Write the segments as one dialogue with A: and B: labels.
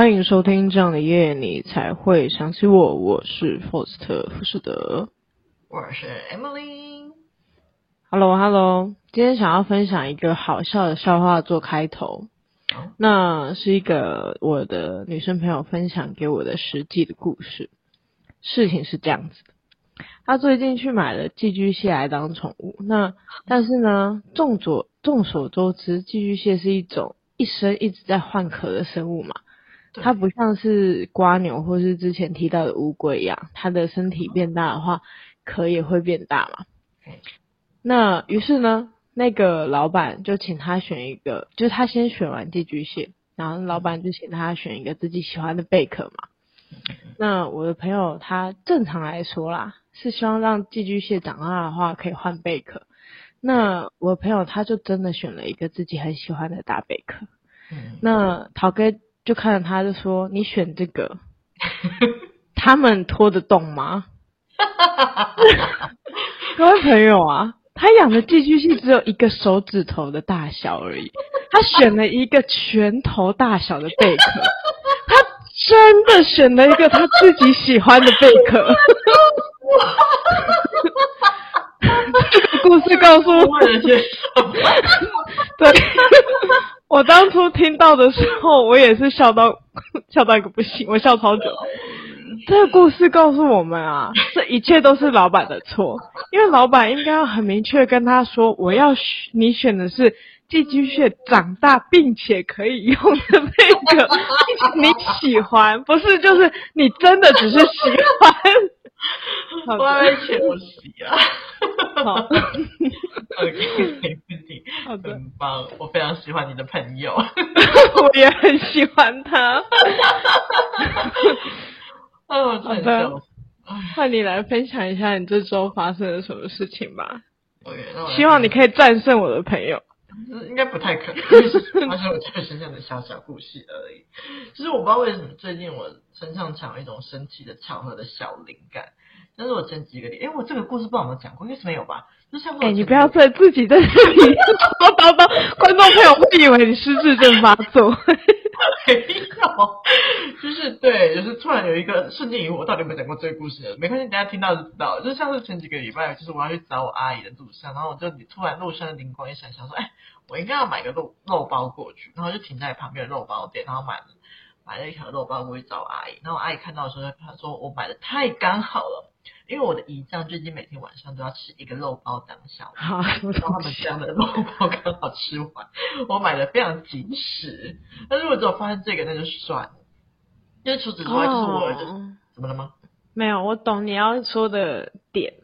A: 欢迎收听这样的夜，你才会想起我。我是 Faust 富士德，
B: 我是 Emily。
A: Hello，Hello，今天想要分享一个好笑的笑话做开头。Oh. 那是一个我的女生朋友分享给我的实际的故事。事情是这样子的，她最近去买了寄居蟹来当宠物。那但是呢，众所众所周知，寄居蟹是一种一生一直在换壳的生物嘛。它不像是瓜牛或是之前提到的乌龟一样，它的身体变大的话，壳也会变大嘛。那于是呢，那个老板就请他选一个，就是他先选完寄居蟹，然后老板就请他选一个自己喜欢的贝壳嘛。那我的朋友他正常来说啦，是希望让寄居蟹长大的话可以换贝壳。那我朋友他就真的选了一个自己很喜欢的大贝壳。那陶哥。就看着他，就说：“你选这个，他们拖得动吗？”各位朋友啊，他养的寄居蟹只有一个手指头的大小而已，他选了一个拳头大小的贝壳，他真的选了一个他自己喜欢的贝壳。这个故事告诉我们，对。我当初听到的时候，我也是笑到 笑到一个不行，我笑超久。这个故事告诉我们啊，这一切都是老板的错，因为老板应该要很明确跟他说，我要选你选的是寄居蟹长大并且可以用的那个，你喜欢，不是就是你真的只是喜欢。
B: 我来选我喜啊。好，OK，没问题，很棒，我非常喜欢你的朋友，
A: 我也很喜欢他。
B: 哦，好的，
A: 换你来分享一下你这周发生了什么事情吧。
B: OK，
A: 希望你可以战胜我的朋友。
B: 应该不太可能，就是发生我这个身上的小小故事而已。其实我不知道为什么最近我身上常有一种神奇的巧合的小灵感。但是我前几个礼，哎，我这个故事不知道有没有讲过，应该是没有吧？就像哎，
A: 你不要在自己在这里叨叨叨，观众朋友会以为你失智症发作。
B: 没有，就是对，就是突然有一个瞬间疑惑我到底有没有讲过这个故事？没关系，等下听到就知道了。就像是前几个礼拜，就是我要去找我阿姨的路上，然后我就突然路上的灵光一闪，想说，哎，我应该要买个肉肉包过去，然后就停在旁边的肉包店，然后买了买了一条肉包过去找阿姨。然后阿姨看到的时候，她说我买的太刚好了。因为我的姨丈最近每天晚上都要吃一个肉包当宵夜，然后他们家的肉包刚好吃完，我买的非常及时。但是如果只有发现这个，那就算了。因为除此之外，就是我儿子、哦、怎么了吗？
A: 没有，我懂你要说的点，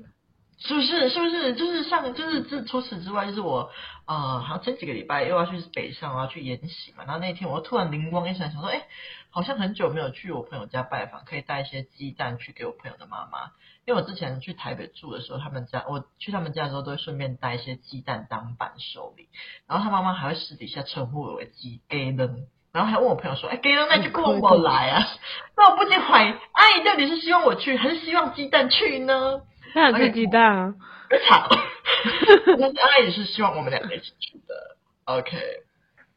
B: 是不是？是不是？就是上，就是这除此之外，就是我呃，好像前几个礼拜又要去北上，我要去研习嘛。然后那天我突然灵光一闪，想说，哎。好像很久没有去我朋友家拜访，可以带一些鸡蛋去给我朋友的妈妈。因为我之前去台北住的时候，他们家我去他们家的时候都会顺便带一些鸡蛋当伴手礼。然后他妈妈还会私底下称呼我为鸡鸡蛋，然后还问我朋友说：“哎，鸡蛋那就跟我来啊！” 那我不禁怀疑，阿姨到底是希望我去，还是希望鸡蛋去呢？
A: 那有鸡蛋啊？
B: 吵！但是阿姨是希望我们两个一起去的。OK。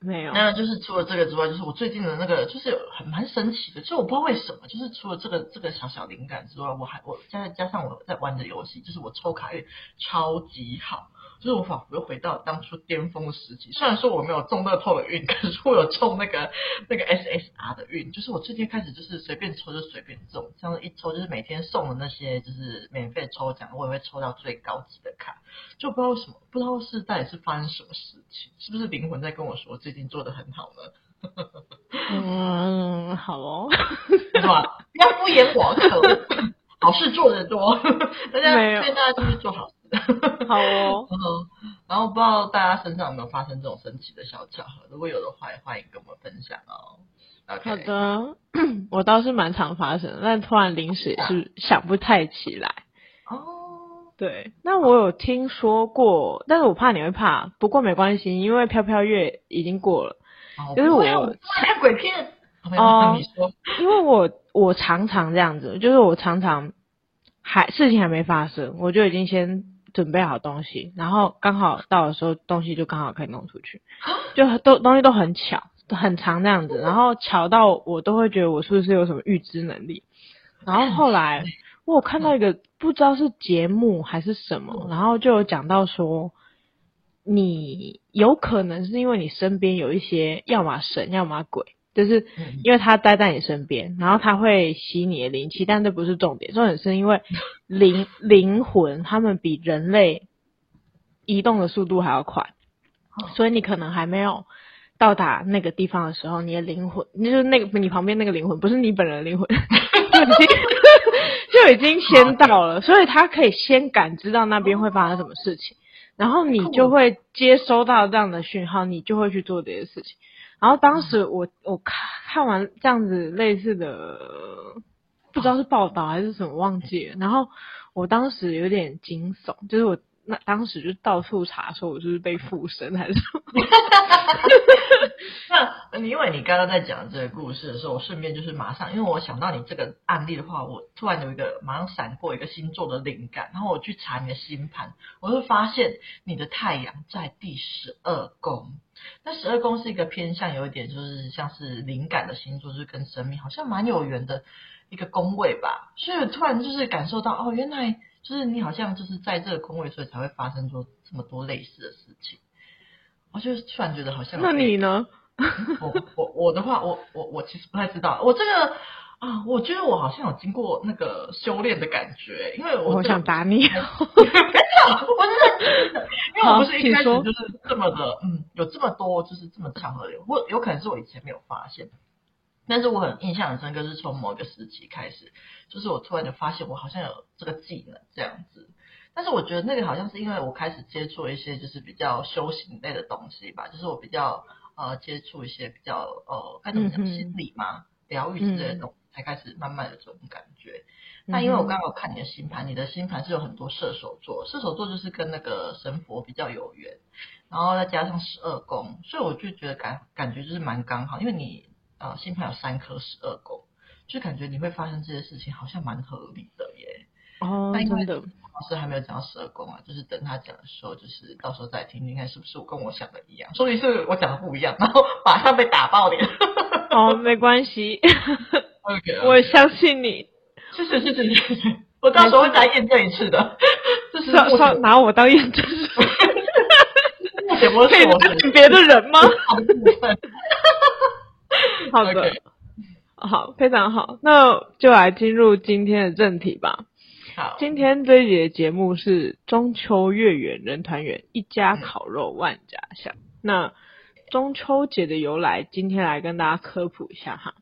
A: 没有，
B: 那就是除了这个之外，就是我最近的那个，就是有很蛮神奇的，就是我不知道为什么，就是除了这个这个小小灵感之外，我还我再加上我在玩的游戏，就是我抽卡运超级好。就是我仿佛又回到当初巅峰的时期，虽然说我没有中乐透的运，可是我有中那个那个 SSR 的运。就是我最近开始就是随便抽就随便中，像是一抽就是每天送的那些就是免费抽奖，我也会抽到最高级的卡。就不知道为什么，不知道是到底是发生什么事情，是不是灵魂在跟我说最近做的很好呢？
A: 嗯，好哦，
B: 是吧？不要敷衍我，可恶，好事做得多，大家
A: 没有，
B: 大家继续做好事。
A: 好哦，
B: 然后不知道大家身上有没有发生这种神奇的小巧合？如果有的话，也欢迎跟我们分享哦。Okay.
A: 好的，我倒是蛮常发生，但突然临时也是想不太起来。
B: 哦，
A: 对，那我有听说过，但是我怕你会怕，不过没关系，因为飘飘月已经过了。
B: 哦、
A: 就是我
B: 看鬼片
A: 哦，因为我我常常这样子，就是我常常还事情还没发生，我就已经先。准备好东西，然后刚好到的时候，东西就刚好可以弄出去，就都东西都很巧。很长那样子，然后巧到我都会觉得我是不是有什么预知能力。然后后来 我有看到一个不知道是节目还是什么，然后就有讲到说，你有可能是因为你身边有一些要么神要么鬼。就是因为他待在你身边，然后他会吸你的灵气，但这不是重点，重点是因为 灵灵魂他们比人类移动的速度还要快，所以你可能还没有到达那个地方的时候，你的灵魂就是那个你旁边那个灵魂，不是你本人的灵魂，就已经就已经先到了，所以他可以先感知到那边会发生什么事情，然后你就会接收到这样的讯号，你就会去做这些事情。然后当时我我看看完这样子类似的，不知道是报道还是什么忘记了。然后我当时有点惊悚，就是我那当时就到处查说我就是被附身还是什么。
B: 那你因为你刚刚在讲这个故事的时候，我顺便就是马上，因为我想到你这个案例的话，我突然有一个马上闪过一个星座的灵感，然后我去查你的星盘，我就发现你的太阳在第十二宫。那十二宫是一个偏向有一点就是像是灵感的星座，就是跟生命好像蛮有缘的一个宫位吧。所以突然就是感受到，哦，原来就是你好像就是在这个宫位，所以才会发生出这么多类似的事情。我就突然觉得好像。
A: 那你呢？
B: 我我我的话，我我我其实不太知道。我这个啊，我觉得我好像有经过那个修炼的感觉，因为我，
A: 我想打你。
B: 我真的，因为我不是一开始就是这么的，嗯，有这么多就是这么强的，我有可能是我以前没有发现，但是我很印象很深刻，是从某一个时期开始，就是我突然就发现我好像有这个技能这样子，但是我觉得那个好像是因为我开始接触一些就是比较修行类的东西吧，就是我比较呃接触一些比较呃该怎么讲心理嘛，疗愈之类的东西，才开始慢慢的这种感觉。那因为我刚刚有看你的星盘，你的星盘是有很多射手座，射手座就是跟那个神佛比较有缘，然后再加上十二宫，所以我就觉得感感觉就是蛮刚好，因为你呃星盘有三颗十二宫，就感觉你会发生这些事情好像蛮合理的耶。
A: 哦，真的。
B: 老师还没有讲到十二宫啊，就是等他讲的时候，就是到时候再听听看是不是我跟我想的一样，说不定是我讲的不一样，然后马上被打爆脸。
A: 哦，没
B: 关系
A: 我相信你。
B: 是是是是是，我到时候会再验证一次的。这是
A: 拿拿我当验证师，可以拿别的人吗？好的.好，非常好，那就来进入今天的正题吧。
B: 好，
A: 今天这一节节目是中秋月圆人团圆，一家烤肉万家香。嗯、那中秋节的由来，今天来跟大家科普一下哈。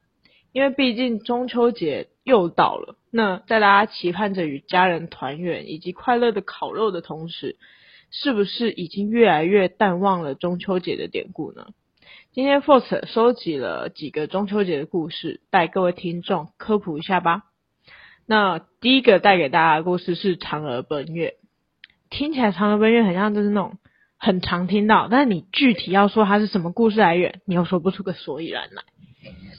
A: 因为毕竟中秋节又到了，那在大家期盼着与家人团圆以及快乐的烤肉的同时，是不是已经越来越淡忘了中秋节的典故呢？今天 Force 收集了几个中秋节的故事，带各位听众科普一下吧。那第一个带给大家的故事是嫦娥奔月，听起来嫦娥奔月很像就是那种很常听到，但是你具体要说它是什么故事来源，你又说不出个所以然来。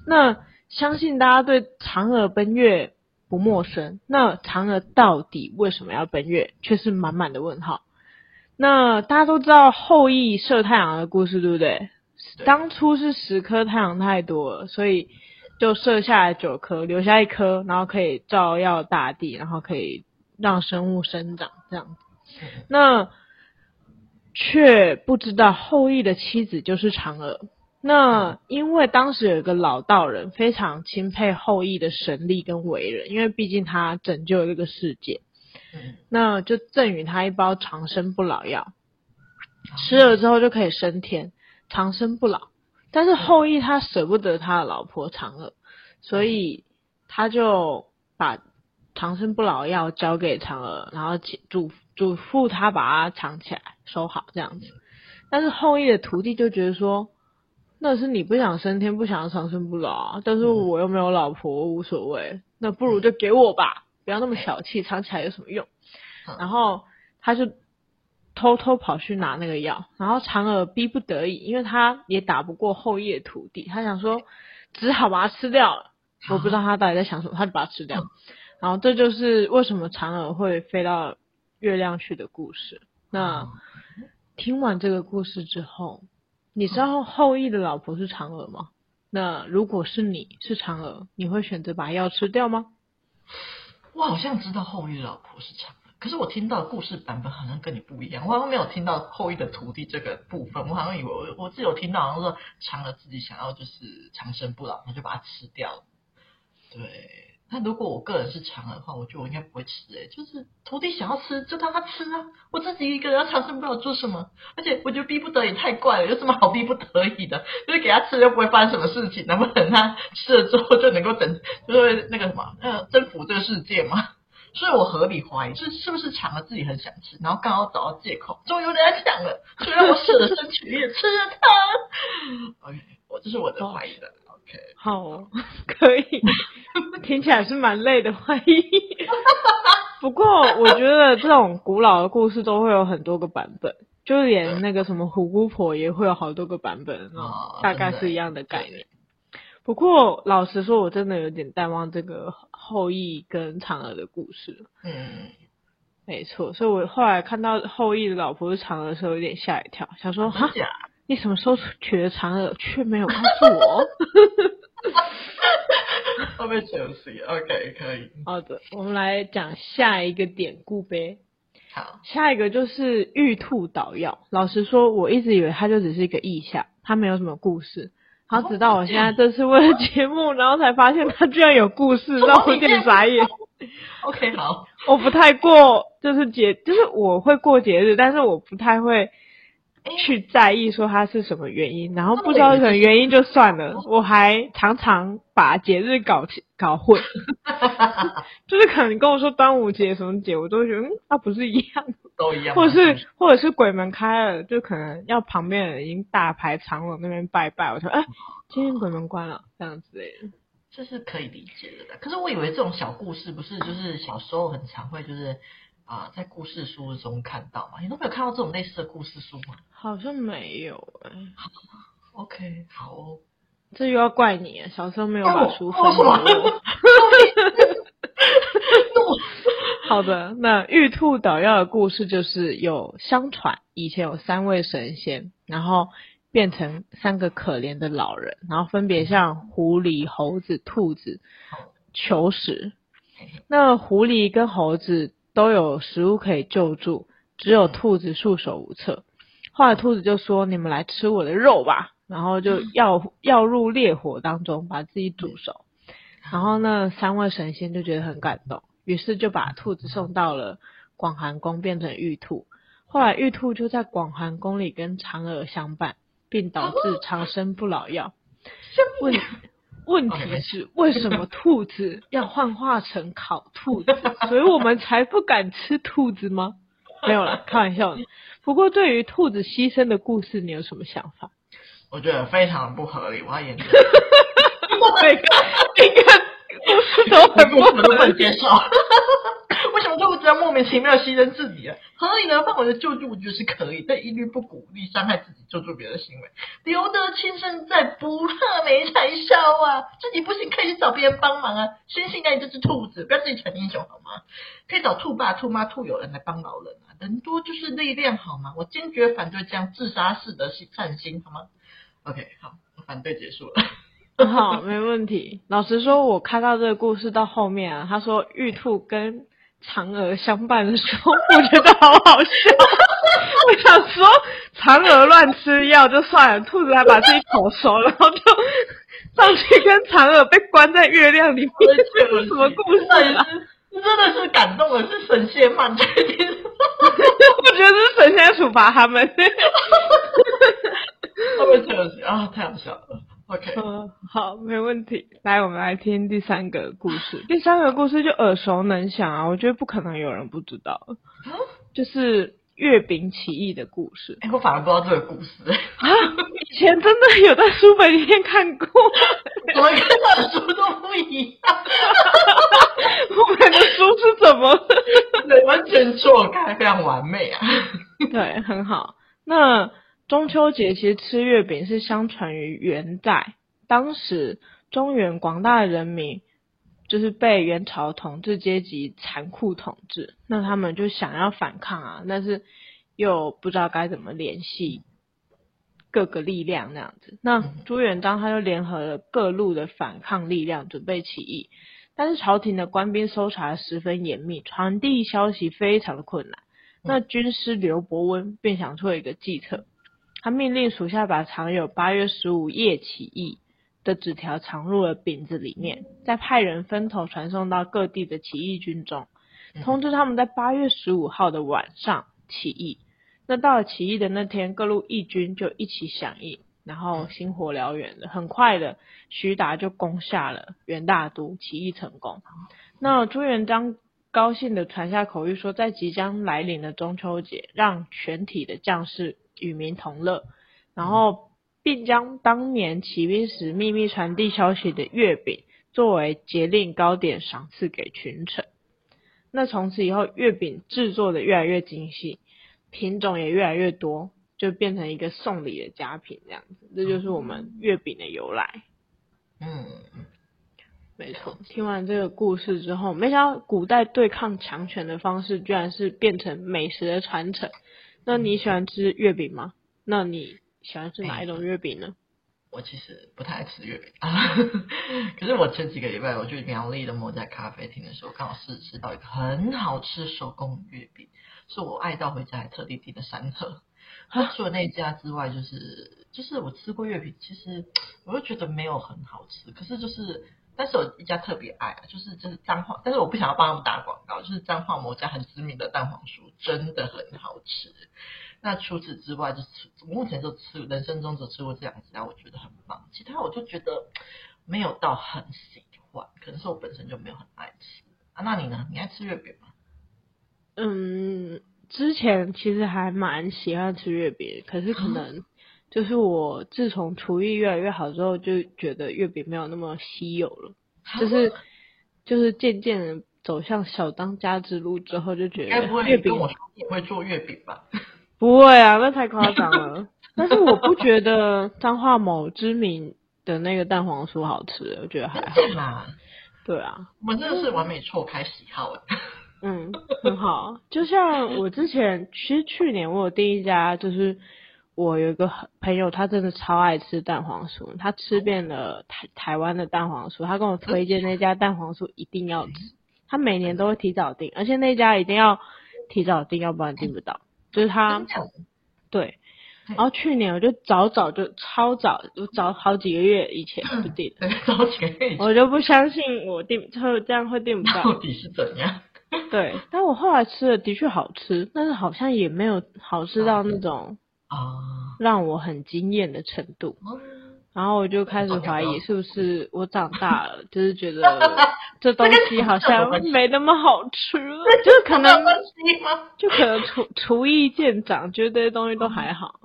A: 那相信大家对嫦娥奔月不陌生，那嫦娥到底为什么要奔月，却是满满的问号。那大家都知道后羿射太阳的故事，对不对？当初是十颗太阳太多了，所以就射下来九颗，留下一颗，然后可以照耀大地，然后可以让生物生长这样子。那却不知道后羿的妻子就是嫦娥。那因为当时有一个老道人非常钦佩后羿的神力跟为人，因为毕竟他拯救了这个世界，那就赠予他一包长生不老药，吃了之后就可以升天，长生不老。但是后羿他舍不得他的老婆嫦娥，所以他就把长生不老药交给嫦娥，然后嘱嘱咐他把它藏起来收好这样子。但是后羿的徒弟就觉得说。那是你不想升天，不想要长生不老啊！但是我又没有老婆，我无所谓。那不如就给我吧，不要那么小气，藏起来有什么用？然后他就偷偷跑去拿那个药，然后嫦娥逼不得已，因为他也打不过后羿的徒弟，他想说只好把它吃掉了。我不知道他到底在想什么，他就把它吃掉。然后这就是为什么嫦娥会飞到月亮去的故事。那听完这个故事之后。你知道后羿的老婆是嫦娥吗？那如果是你是嫦娥，你会选择把药吃掉吗？
B: 我好像知道后羿的老婆是嫦娥。可是我听到的故事版本好像跟你不一样，我好像没有听到后羿的徒弟这个部分，我好像以为我我自己有听到，好像说嫦娥自己想要就是长生不老，那就把它吃掉了。对，那如果我个人是嫦娥的话，我觉得我应该不会吃诶、欸，就是徒弟想要吃就让他吃啊，我自己一个人要长生不了做什么？而且我觉得逼不得已太怪了，有什么好逼不得已的？就是给他吃又不会发生什么事情，难不成他吃了之后就能够整，就是那个什么，呃，征服这个世界吗？所以我合理怀疑，是是不是抢了自己很想吃，然后刚好找到借口，终于有人来抢了，所以让我舍了身取义吃了它。OK，我这是我的怀疑的。
A: 好、哦，可以，听起来是蛮累的。不过我觉得这种古老的故事都会有很多个版本，就连那个什么虎姑婆也会有好多个版本，哦、大概是一样的概念。不过老实说，我真的有点淡忘这个后羿跟嫦娥的故事。
B: 嗯，
A: 没错，所以我后来看到后羿的老婆是嫦娥的时候，有点吓一跳，想说哈，你什么时候娶了嫦娥，却没有告诉我？
B: 后面休息，OK，可以。
A: 好的，我们来讲下一个典故呗。
B: 好，
A: 下一个就是玉兔捣药。老实说，我一直以为它就只是一个意象，它没有什么故事。好，直到我现在这次为了节目，然后才发现它居然有故事，让我有点傻眼。
B: OK，好，
A: 我不太过，就是节，就是我会过节日，但是我不太会去在意说它是什么原因，然后不知道什么原因就算了，我还常常把节日搞搞混，就是可能跟我说端午节什么节，我都觉得嗯，它不是一样。
B: 都一样，
A: 或者是或者是鬼门开了，就可能要旁边人已经大排长龙那边拜拜，我说哎，今天鬼门关了，这样子。诶，
B: 这是可以理解的。可是我以为这种小故事不是就是小时候很常会就是啊、呃、在故事书中看到嘛？你都没有看到这种类似的故事书吗？
A: 好像没有哎。
B: 好，OK，好哦，
A: 这又要怪你，小时候没有把书分给我。哦 好的，那玉兔捣药的故事就是有相传，以前有三位神仙，然后变成三个可怜的老人，然后分别向狐狸、猴子、兔子求食。那狐狸跟猴子都有食物可以救助，只有兔子束手无策。后来兔子就说：“你们来吃我的肉吧。”然后就要要入烈火当中，把自己煮熟。然后那三位神仙就觉得很感动。于是就把兔子送到了广寒宫，变成玉兔。后来玉兔就在广寒宫里跟嫦娥相伴，并导致长生不老药。问问题是为什么 兔子要幻化成烤兔子？所以我们才不敢吃兔子吗？没有了，开玩笑的。不过对于兔子牺牲的故事，你有什么想法？
B: 我觉得非常不合理，我要研究。
A: 每个一个都很不合理，都不能接受。
B: 为什么兔子要莫名其妙牺牲自己啊？合理的范围的救助，我觉得是可以，但一律不鼓励伤害自己救助别人的行为。留得青山在，不怕没柴烧啊！自己不行，可以去找别人帮忙啊！先信赖你这只兔子，不要自己逞英雄好吗？可以找兔爸、兔妈、兔友人来帮老人啊！人多就是力量好吗？我坚决反对这样自杀式的善心好吗？OK，好，反对结束了。
A: 好，没问题。老实说，我看到这个故事到后面啊，他说玉兔跟嫦娥相伴的时候，我觉得好好笑。我想说，嫦娥乱吃药就算了，兔子还把自己烤熟，然后就上去跟嫦娥被关在月亮里面，这是什么故事啊？
B: 真的是感动的，是神仙吗？确定？
A: 我觉得是神仙处罚他们。
B: 他们这个啊，太好笑了。OK，
A: 嗯，好，没问题。来，我们来听第三个故事。第三个故事就耳熟能详啊，我觉得不可能有人不知道。啊，就是月饼起义的故事。
B: 哎，我反而不知道这个故事。
A: 啊，以前真的有在书本里面看过，
B: 怎么跟他的书都不一样？
A: 我们的书是怎么？
B: 对，完全错开，非常完美啊。
A: 对，很好。那。中秋节其实吃月饼是相传于元代，当时中原广大的人民就是被元朝统治阶级残酷统治，那他们就想要反抗啊，但是又不知道该怎么联系各个力量那样子。那朱元璋他就联合了各路的反抗力量，准备起义。但是朝廷的官兵搜查十分严密，传递消息非常的困难。那军师刘伯温便想出了一个计策，他命令属下把藏有八月十五夜起义的纸条藏入了饼子里面，再派人分头传送到各地的起义军中，通知他们在八月十五号的晚上起义。那到了起义的那天，各路义军就一起响应，然后星火燎原的，很快的，徐达就攻下了元大都，起义成功。那朱元璋高兴的传下口谕说，在即将来临的中秋节，让全体的将士与民同乐，然后。并将当年起兵时秘密传递消息的月饼作为节令糕点赏赐给群臣。那从此以后，月饼制作的越来越精细，品种也越来越多，就变成一个送礼的佳品这样子。这就是我们月饼的由来。
B: 嗯，
A: 没错。听完这个故事之后，没想到古代对抗强权的方式，居然是变成美食的传承。那你喜欢吃月饼吗？那你？喜欢吃哪一种月饼呢？欸？
B: 我其实不太爱吃月饼啊，可是我前几个礼拜我去苗栗的某家咖啡厅的时候，刚好是吃到一个很好吃手工月饼，是我爱到回家还特地订的三盒。除了那家之外，就是就是我吃过月饼，其实我又觉得没有很好吃。可是就是，但是有一家特别爱，就是就是彰化，但是我不想要帮他们打广告，就是彰化某家很知名的蛋黄酥，真的很好吃。那除此之外，就是目前就吃人生中只吃过这两家，我觉得很棒。其他我就觉得没有到很喜欢，可能是我本身就没有很爱吃啊。那你呢？你爱吃月饼吗？
A: 嗯，之前其实还蛮喜欢吃月饼，可是可能就是我自从厨艺越来越好之后，就觉得月饼没有那么稀有了，就是就是渐渐的走向小当家之路之后，就觉得月饼。该不会
B: 我也会做月饼吧？
A: 不会啊，那太夸张了。但是我不觉得彰化某知名的那个蛋黄酥好吃，我觉得还好。
B: 吗
A: 对啊，
B: 我们真的是完美错开喜好。
A: 嗯，很好。就像我之前，其实去年我有订一家，就是我有一个朋友，他真的超爱吃蛋黄酥，他吃遍了台台湾的蛋黄酥，他跟我推荐那家蛋黄酥一定要吃。他每年都会提早订，而且那家一定要提早订，要不然订不到。就是他，对，然后去年我就早早就超早，就早好几个月以前就订了，
B: 早几个月
A: 我就不相信我订，就这样会订不到，
B: 到底是怎样？
A: 对，但我后来吃了的确好吃，但是好像也没有好吃到那种啊让我很惊艳的程度。然后我就开始怀疑是不是我长大了，就是觉得 这东西好像没那么好吃了，就是可能就可能厨厨艺见长，觉得这些东西都还好。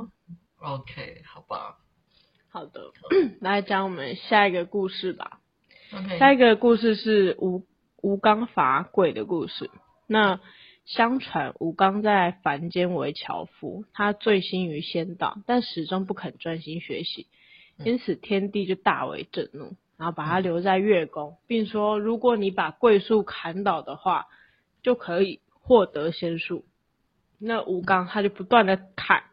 B: OK，好吧。
A: 好的，来讲我们下一个故事吧。下一个故事是吴吴刚伐桂的故事。那相传吴刚在凡间为樵夫，他醉心于仙道，但始终不肯专心学习。因此，天帝就大为震怒，然后把他留在月宫，并说：如果你把桂树砍倒的话，就可以获得仙术。那吴刚他就不断的砍，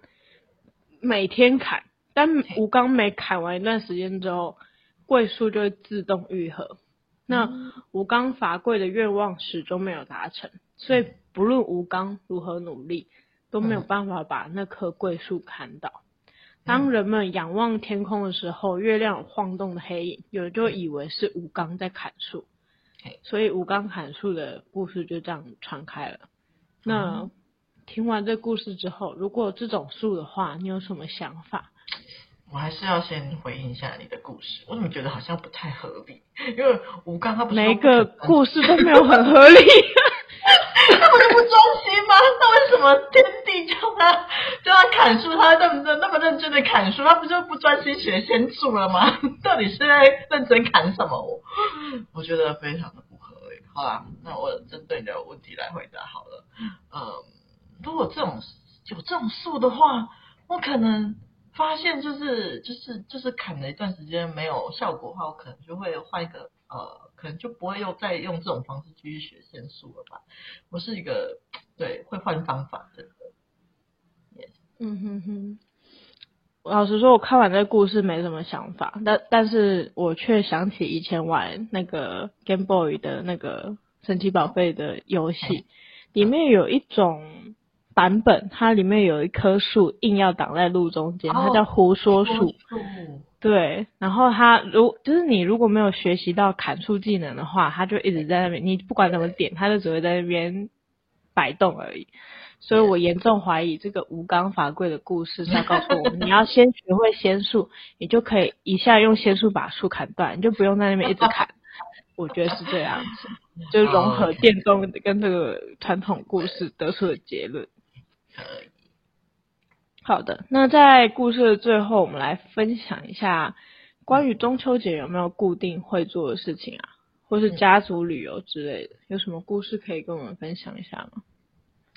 A: 每天砍，但吴刚每砍完一段时间之后，桂树就会自动愈合。那吴刚伐桂的愿望始终没有达成，所以不论吴刚如何努力，都没有办法把那棵桂树砍倒。当人们仰望天空的时候，月亮有晃动的黑影，有人就以为是吴刚在砍树，所以吴刚砍树的故事就这样传开了。那听完这故事之后，如果这种树的话，你有什么想法？
B: 我还是要先回应一下你的故事，我怎么觉得好像不太合理？因为吴刚他不是
A: 每一个故事都没有很合理。
B: 他不是不专心吗？那为什么天帝叫他叫他砍树，他那么那么认真的砍树，他不就不专心学仙术了吗？到底是在认真砍什么？我我觉得非常的不合理。好啦，那我针对你的问题来回答好了。嗯，如果这种有这种树的话，我可能发现就是就是就是砍了一段时间没有效果的话，我可能就会换一个呃。可能就不会用再用这种方式继续学仙术了吧？我是一个对会换方法的人。Yes.
A: 嗯哼哼，老实说，我看完这个故事没什么想法，但但是我却想起以前玩那个 Game Boy 的那个神奇宝贝的游戏，里面有一种版本，它里面有一棵树硬要挡在路中间，它叫胡说树。对，然后它如就是你如果没有学习到砍树技能的话，它就一直在那边，你不管怎么点，它就只会在那边摆动而已。所以我严重怀疑这个吴刚法贵的故事是要告诉我们，你要先学会仙术，你就可以一下用仙术把树砍断，你就不用在那边一直砍。我觉得是这样子，就融合电动跟这个传统故事得出的结论。好的，那在故事的最后，我们来分享一下关于中秋节有没有固定会做的事情啊，或是家族旅游之类的，有什么故事可以跟我们分享一下吗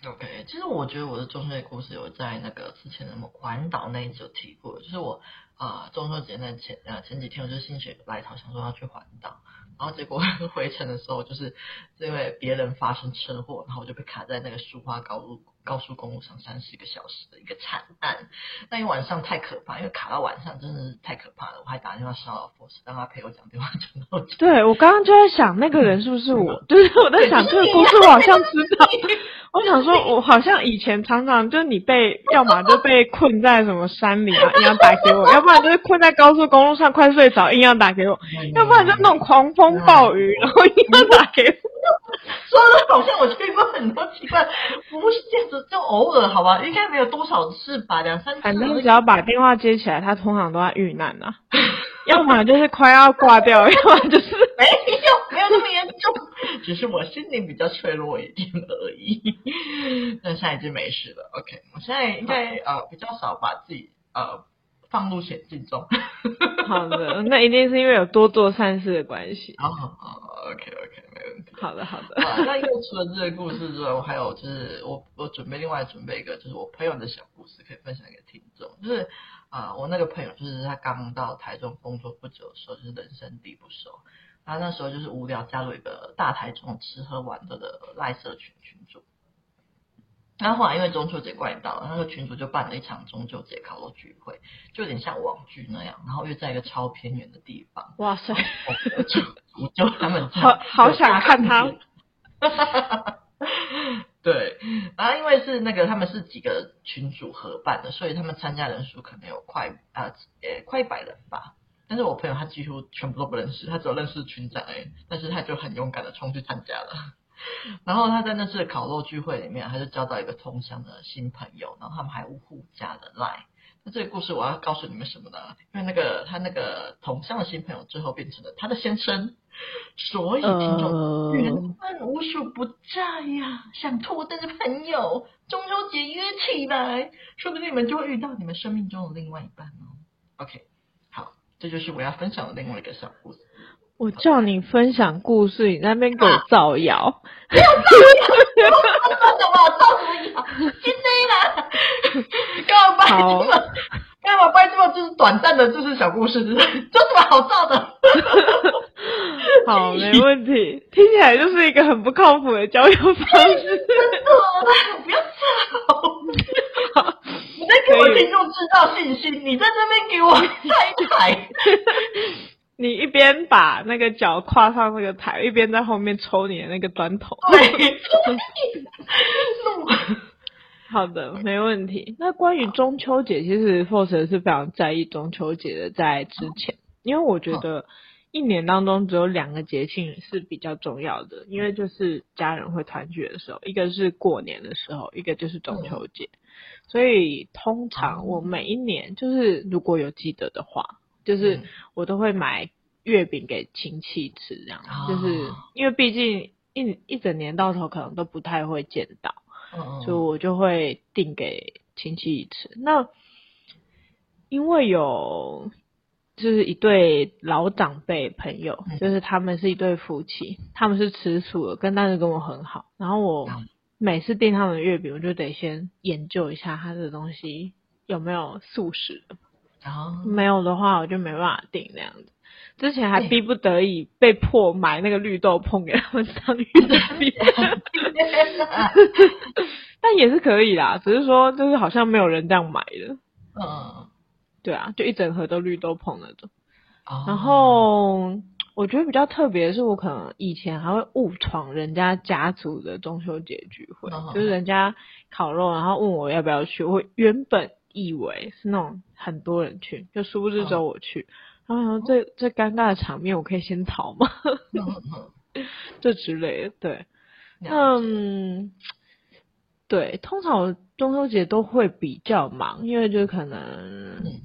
B: ？OK，其实我觉得我的中秋节故事有在那个之前的环岛那一集有提过，就是我啊、中秋节那前呃前几天我就心血来潮想说要去环岛，然后结果回程的时候就是因为别人发生车祸，然后我就被卡在那个苏花高路。高速公路上三十个小时的一个惨案，那一晚上太可怕，因为卡到晚上真的是太可怕了。我还打电话骚扰 Force，让他陪我讲电话讲到。
A: 对，我刚刚就在想那个人是不是我，就是我在想这个故事我好像知道。我想说，我好像以前常常就是你被，要么就被困在什么山里啊，硬要打给我；要不然就是困在高速公路上快睡着，硬要打给我；要不然就那种狂风暴雨，然后硬要打给我。
B: 说的好像我去过很多奇怪，不是这样子，就偶尔好吧，应该没有多少次吧，两三次。
A: 反正只要把电话接起来，他通常都在遇难呐、啊，要么就是快要挂掉，要么就是
B: 没有，没有那么严重，只是我心灵比较脆弱一点而已。但现在已经没事了，OK，我现在应该呃比较少把自己呃放入险境中。
A: 好的，那一定是因为有多做善事的关系。
B: 好好好，OK
A: 好的，好的。
B: 那因为除了这个故事之外，我还有就是我我准备另外准备一个，就是我朋友的小故事可以分享给听众。就是啊、呃，我那个朋友就是他刚到台中工作不久的时候，就是人生地不熟，他那时候就是无聊加入一个大台中吃喝玩乐的赖社群群组。然后后来因为中秋节快到了，那个群主就办了一场中秋节烤肉聚会，就有点像网剧那样，然后又在一个超偏远的地方。
A: 哇塞！
B: 就就他们
A: 好好想看他。
B: 对，然后因为是那个他们是几个群主合办的，所以他们参加人数可能有快啊呃快一百人吧。但是我朋友他几乎全部都不认识，他只有认识群长而已，但是他就很勇敢的冲去参加了。然后他在那次的烤肉聚会里面，他就交到一个同乡的新朋友，然后他们还互加了赖。那这个故事我要告诉你们什么呢？因为那个他那个同乡的新朋友最后变成了他的先生，所以听众缘分无处不在呀。想脱单的朋友，中秋节约起来，说不定你们就会遇到你们生命中的另外一半哦。OK，好，这就是我要分享的另外一个小故事。
A: 我叫你分享故事，你在那边给我造谣。
B: 没有造谣，说什么造什么谣？真的啦！干嘛掰这么？干嘛掰这么？就是短暂的，就是小故事，就是这什么好造的？
A: 好，没问题。听起来就是一个很不靠谱的交友方式。真
B: 的，不要吵！你在给我听众制造信心，你在这边给我拆台。
A: 你一边把那个脚跨上那个台，一边在后面抽你的那个砖头。好的，没问题。那关于中秋节，其实 Force 是非常在意中秋节的。在之前，因为我觉得一年当中只有两个节庆是比较重要的，因为就是家人会团聚的时候，一个是过年的时候，一个就是中秋节。所以通常我每一年就是如果有记得的话。就是我都会买月饼给亲戚吃，这样，嗯、就是因为毕竟一一整年到头可能都不太会见到，嗯、所以我就会订给亲戚吃。那因为有就是一对老长辈朋友，就是他们是一对夫妻，他们是吃素的，跟但是跟我很好。然后我每次订他们的月饼，我就得先研究一下他的东西有没有素食的。
B: Oh.
A: 没有的话，我就没办法订那样子。之前还逼不得已被迫买那个绿豆碰给他们当月饼，但也是可以啦。只是说，就是好像没有人这样买的。
B: 嗯，
A: 对啊，就一整盒都绿豆碰那种。
B: 哦、
A: 然后我觉得比较特别的是，我可能以前还会误闯人家家族的中秋节聚会，哦、就是人家烤肉，然后问我要不要去。我原本以为是那种很多人去，就殊不知只有我去。哦、然后这、哦、这尴尬的场面，我可以先逃吗？这、哦、之类的，对，嗯，对，通常我中秋节都会比较忙，因为就可能。嗯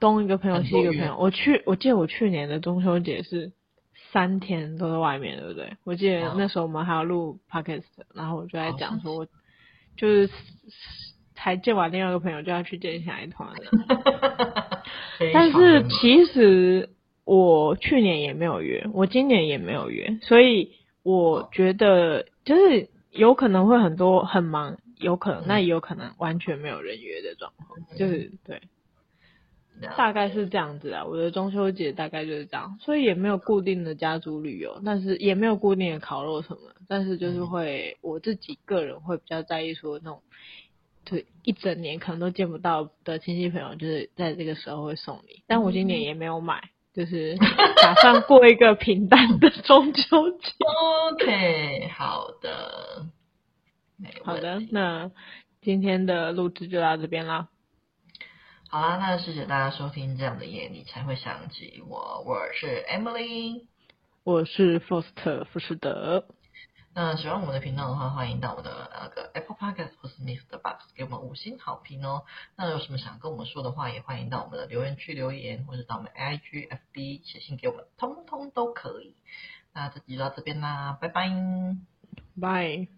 A: 东一个朋友，西一个朋友。我去，我记得我去年的中秋节是三天都在外面，对不对？我记得那时候我们还要录 podcast，然后我就在讲说，我就是才见完另外一个朋友，就要去见下一团了。但是其实我去年也没有约，我今年也没有约，所以我觉得就是有可能会很多很忙，有可能，那也有可能完全没有人约的状况，就是对。大概是这样子啊，我的中秋节大概就是这样，所以也没有固定的家族旅游，但是也没有固定的烤肉什么，但是就是会、嗯、我自己个人会比较在意说那种，对一整年可能都见不到的亲戚朋友，就是在这个时候会送你，但我今年也没有买，嗯、就是打算过一个平淡的中秋节。
B: OK，好的，
A: 好的，那今天的录制就到这边啦。
B: 好啦，那谢谢大家收听这样的夜，你才会想起我。我是 Emily，
A: 我是 Foster 富士德。
B: 那喜欢我们的频道的话，欢迎到我的那个 Apple Podcast 或是 Mr. Box 给我们五星好评哦。那有什么想跟我们说的话，也欢迎到我们的留言区留言，或者到我们 IG、FB 写信给我们，通通都可以。那这集就到这边啦，拜拜，
A: 拜。